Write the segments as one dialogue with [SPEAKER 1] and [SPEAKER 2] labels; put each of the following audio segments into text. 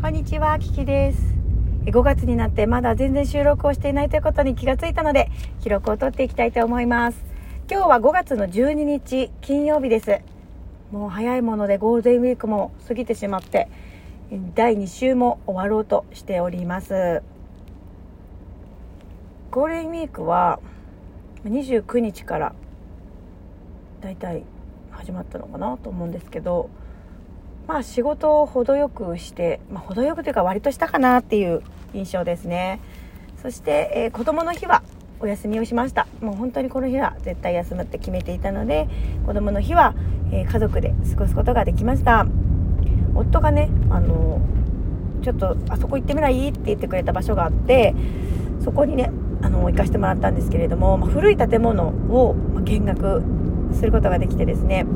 [SPEAKER 1] こんにちは、キキです。5月になってまだ全然収録をしていないということに気がついたので、記録を取っていきたいと思います。今日は5月の12日、金曜日です。もう早いものでゴールデンウィークも過ぎてしまって、第2週も終わろうとしております。ゴールデンウィークは29日からだいたい始まったのかなと思うんですけど、まあ仕事を程よくして、まあ、程よくというか割としたかなっていう印象ですね。そして、えー、子供の日はお休みをしました。もう本当にこの日は絶対休むって決めていたので子供の日は、えー、家族で過ごすことができました。夫がねあのちょっとあそこ行ってみない？って言ってくれた場所があってそこにねあの行かせてもらったんですけれども、まあ、古い建物を見学することができてですね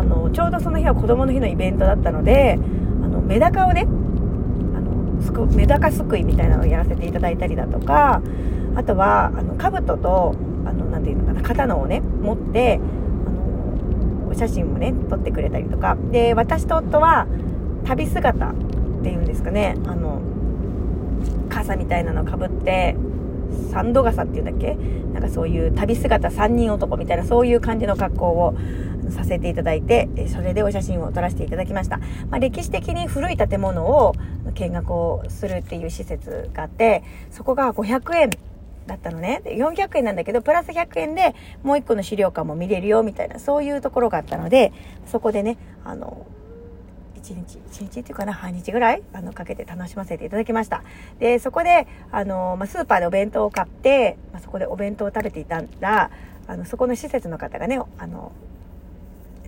[SPEAKER 1] あのちょうどその日は子供の日のイベントだったのであのメダカをねあのすくメダカすくいみたいなのをやらせていただいたりだとかあとはあの兜とあのなていうのかな刀をね持ってあのお写真もね撮ってくれたりとか。で私と夫は旅姿っていうんですかねあの傘みたいなのかぶってサンド傘っていうんだっけ？なんかそういう旅姿3人男みたいなそういう感じの格好をさせていただいて、それでお写真を撮らせていただきました。まあ、歴史的に古い建物を見学をするっていう施設があって、そこが500円だったのね。で400円なんだけど、プラス100円でもう一個の資料館も見れるよみたいな、そういうところがあったので、そこでね、あの、1日、1日っていうかな、半日ぐらい、あの、かけて楽しませていただきました。で、そこで、あの、まあ、スーパーでお弁当を買って、まあ、そこでお弁当を食べていたら、あの、そこの施設の方がね、あの、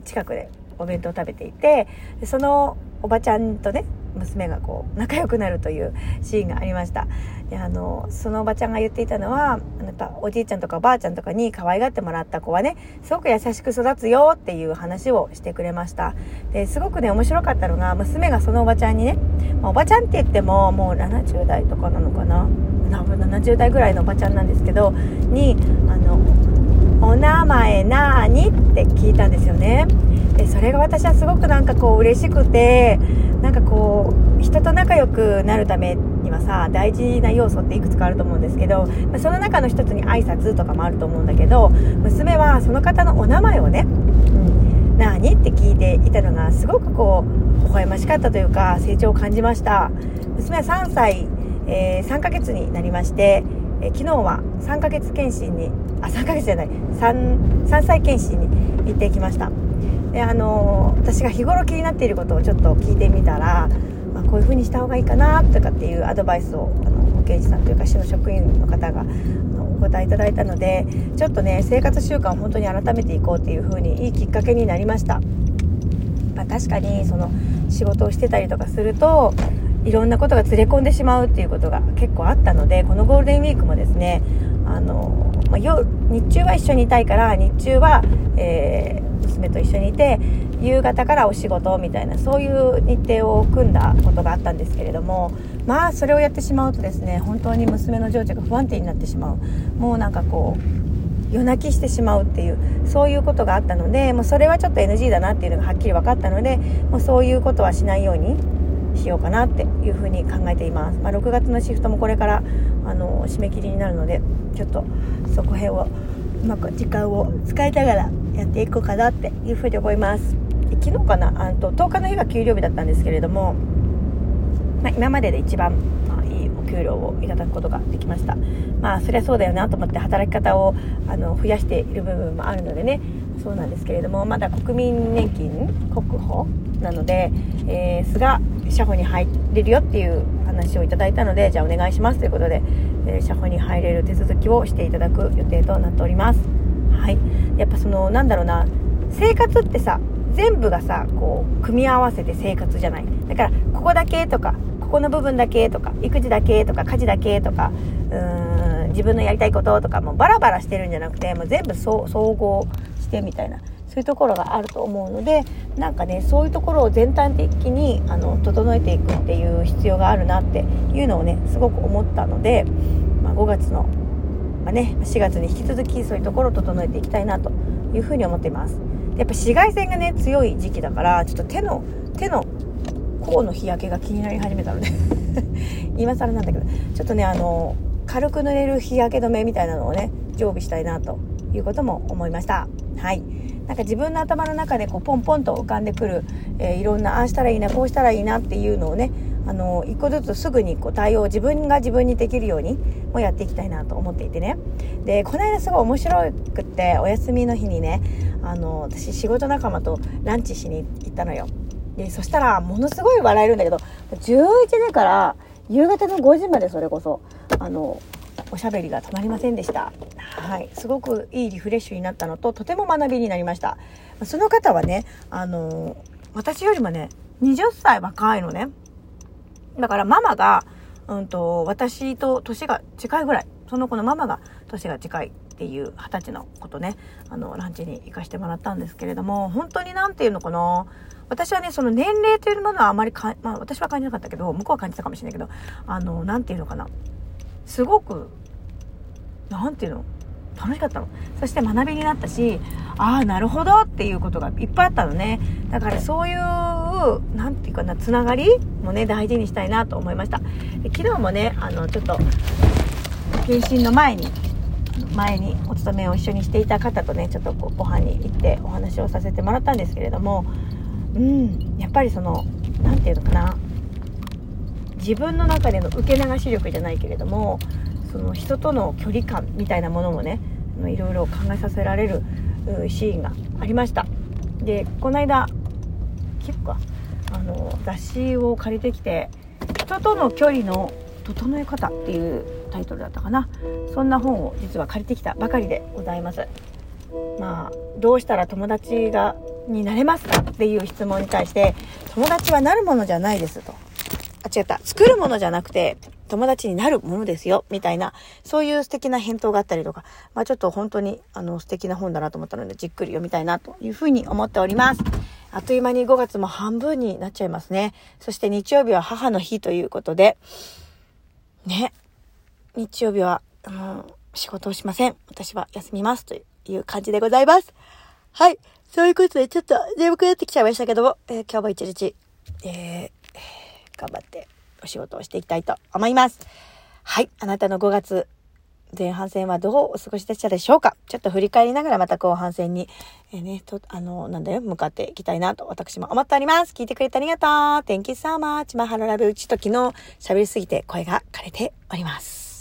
[SPEAKER 1] 近くでお弁当を食べていて、そのおばちゃんとね、娘がこう、仲良くなるというシーンがありました。で、あの、そのおばちゃんが言っていたのは、やっぱおじいちゃんとかおばあちゃんとかに可愛がってもらった子はね、すごく優しく育つよっていう話をしてくれました。で、すごくね、面白かったのが、娘がそのおばちゃんにね、ま、おばちゃんって言っても、もう70代とかなのかな？多分70代ぐらいのおばちゃんなんですけど、に、あの、お名前なーにって聞いたんですよね。で、それが私はすごくなんかこう嬉しくて、なんかこう、人と仲良くなるためにはさ、大事な要素っていくつかあると思うんですけど、まあ、その中の一つに挨拶とかもあると思うんだけど、娘はその方のお名前をね、うん、なーにって聞いていたのがすごくこう、微笑ましかったというか、成長を感じました。娘は3歳、えー、3ヶ月になりまして、え昨日は3ヶ月検診にあ3ヶ月じゃない 3, 3歳検診に行ってきました。であの私が日頃気になっていることをちょっと聞いてみたら、まあ、こういう風にした方がいいかなとかっていうアドバイスをあの保健師さんというか市の職員の方があのお答えいただいたのでちょっとね生活習慣を本当に改めていこうっていう風にいいきっかけになりました、まあ、確かにその仕事をしてたりとかするといろんなことがずれ込んでしまうっていうことが結構あったのでこのゴールデンウィークもですねあの、まあ、夜日中は一緒にいたいから日中は、えー、娘と一緒にいて夕方からお仕事みたいなそういう日程を組んだことがあったんですけれどもまあそれをやってしまうとですね本当に娘の情緒が不安定になってしまう。もうなんかこう夜泣きしてしまうっていうそういうことがあったのでもうそれはちょっと NG だなっていうのがはっきり分かったのでもうそういうことはしないようにしようかなっていうふうに考えています、まあ、6月のシフトもこれからあの締め切りになるのでちょっとそこへをうまく時間を使いながらやっていこうかなっていうふうに思います。昨日かなあと10日の日が給料日だったんですけれども、まあ、今までで一番、給料をいただくことができました。まあそりゃそうだよなと思って働き方をあの増やしている部分もあるのでね。そうなんですけれどもまだ国民年金国保なので、えー、菅社保に入れるよっていう話をいただいたのでじゃあお願いしますということで、えー、社保に入れる手続きをしていただく予定となっております。はい。やっぱそのなんだろうな生活ってさ全部がさこう組み合わせて生活じゃない。だからここだけとかこの部分だけとか育児だけとか家事だけとかうーん自分のやりたいこととかもバラバラしてるんじゃなくてもう全部総合してみたいなそういうところがあると思うのでなんかねそういうところを全体的にあの整えていくっていう必要があるなっていうのをねすごく思ったので、まあ、5月の、まあ、ね、4月に引き続きそういうところを整えていきたいなというふうに思っています。やっぱ紫外線がね強い時期だからちょっと手の手の頬の日焼けが気になり始めたので 今更なんだけどちょっとねあの軽く塗れる日焼け止めみたいなのをね常備したいなということも思いました。はい。なんか自分の頭の中でこうポンポンと浮かんでくる、えー、いろんなああしたらいいなこうしたらいいなっていうのをねあの一個ずつすぐにこう対応自分が自分にできるようにもやっていきたいなと思っていてね。でこの間すごい面白くってお休みの日にねあの私仕事仲間とランチしに行ったのよ。でそしたらものすごい笑えるんだけど11時から夕方の5時までそれこそあのおしゃべりが止まりませんでした。はい。すごくいいリフレッシュになったのと、とても学びになりました。その方はね、あの、私よりもね、20歳若いのね。だからママが、うんと、私と年が近いぐらい。その子のママが年が近いっていう二十歳の子とね、あの、ランチに行かしてもらったんですけれども、本当になんていうのかな。私はね、その年齢というものはあまりか、まあ私は感じなかったけど、向こうは感じたかもしれないけど、あの、なんていうのかな。すごく何ていうの楽しかったのそして学びになったしああなるほどっていうことがいっぱいあったのねだからそういう何て言うかなつながりもね大事にしたいなと思いました昨日もねあのちょっと検診の前に前にお勤めを一緒にしていた方とねちょっとご飯に行ってお話をさせてもらったんですけれどもうんやっぱりその何て言うのかな自分の中での受け流し力じゃないけれどもその人との距離感みたいなものもねいろいろ考えさせられるシーンがありました。でこの間結構かあの雑誌を借りてきて「人との距離の整え方」っていうタイトルだったかな。そんな本を実は借りてきたばかりでございます。まあどうしたら友達がになれますかっていう質問に対して友達はなるものじゃないですと。あ違った。作るものじゃなくて友達になるものですよ、みたいな、そういう素敵な返答があったりとか、まあちょっと本当にあの素敵な本だなと思ったので、じっくり読みたいなというふうに思っております。あっという間に5月も半分になっちゃいますね。そして日曜日は母の日ということで、ね、日曜日は、あの、仕事をしません。私は休みますという感じでございます。はい。そういうことで、ちょっと眠くなってきちゃいましたけども、えー、今日も一日、えー、頑張ってお仕事をしていきたいと思います。はい。あなたの5月前半戦はどうお過ごしでしたでしょうか？ちょっと振り返りながらまた後半戦に、えー、ね、と、あの、なんだよ、向かっていきたいなと私も思っております。聞いてくれてありがとう。Thank you so much. マハロラブうちと昨日喋りすぎて声が枯れております。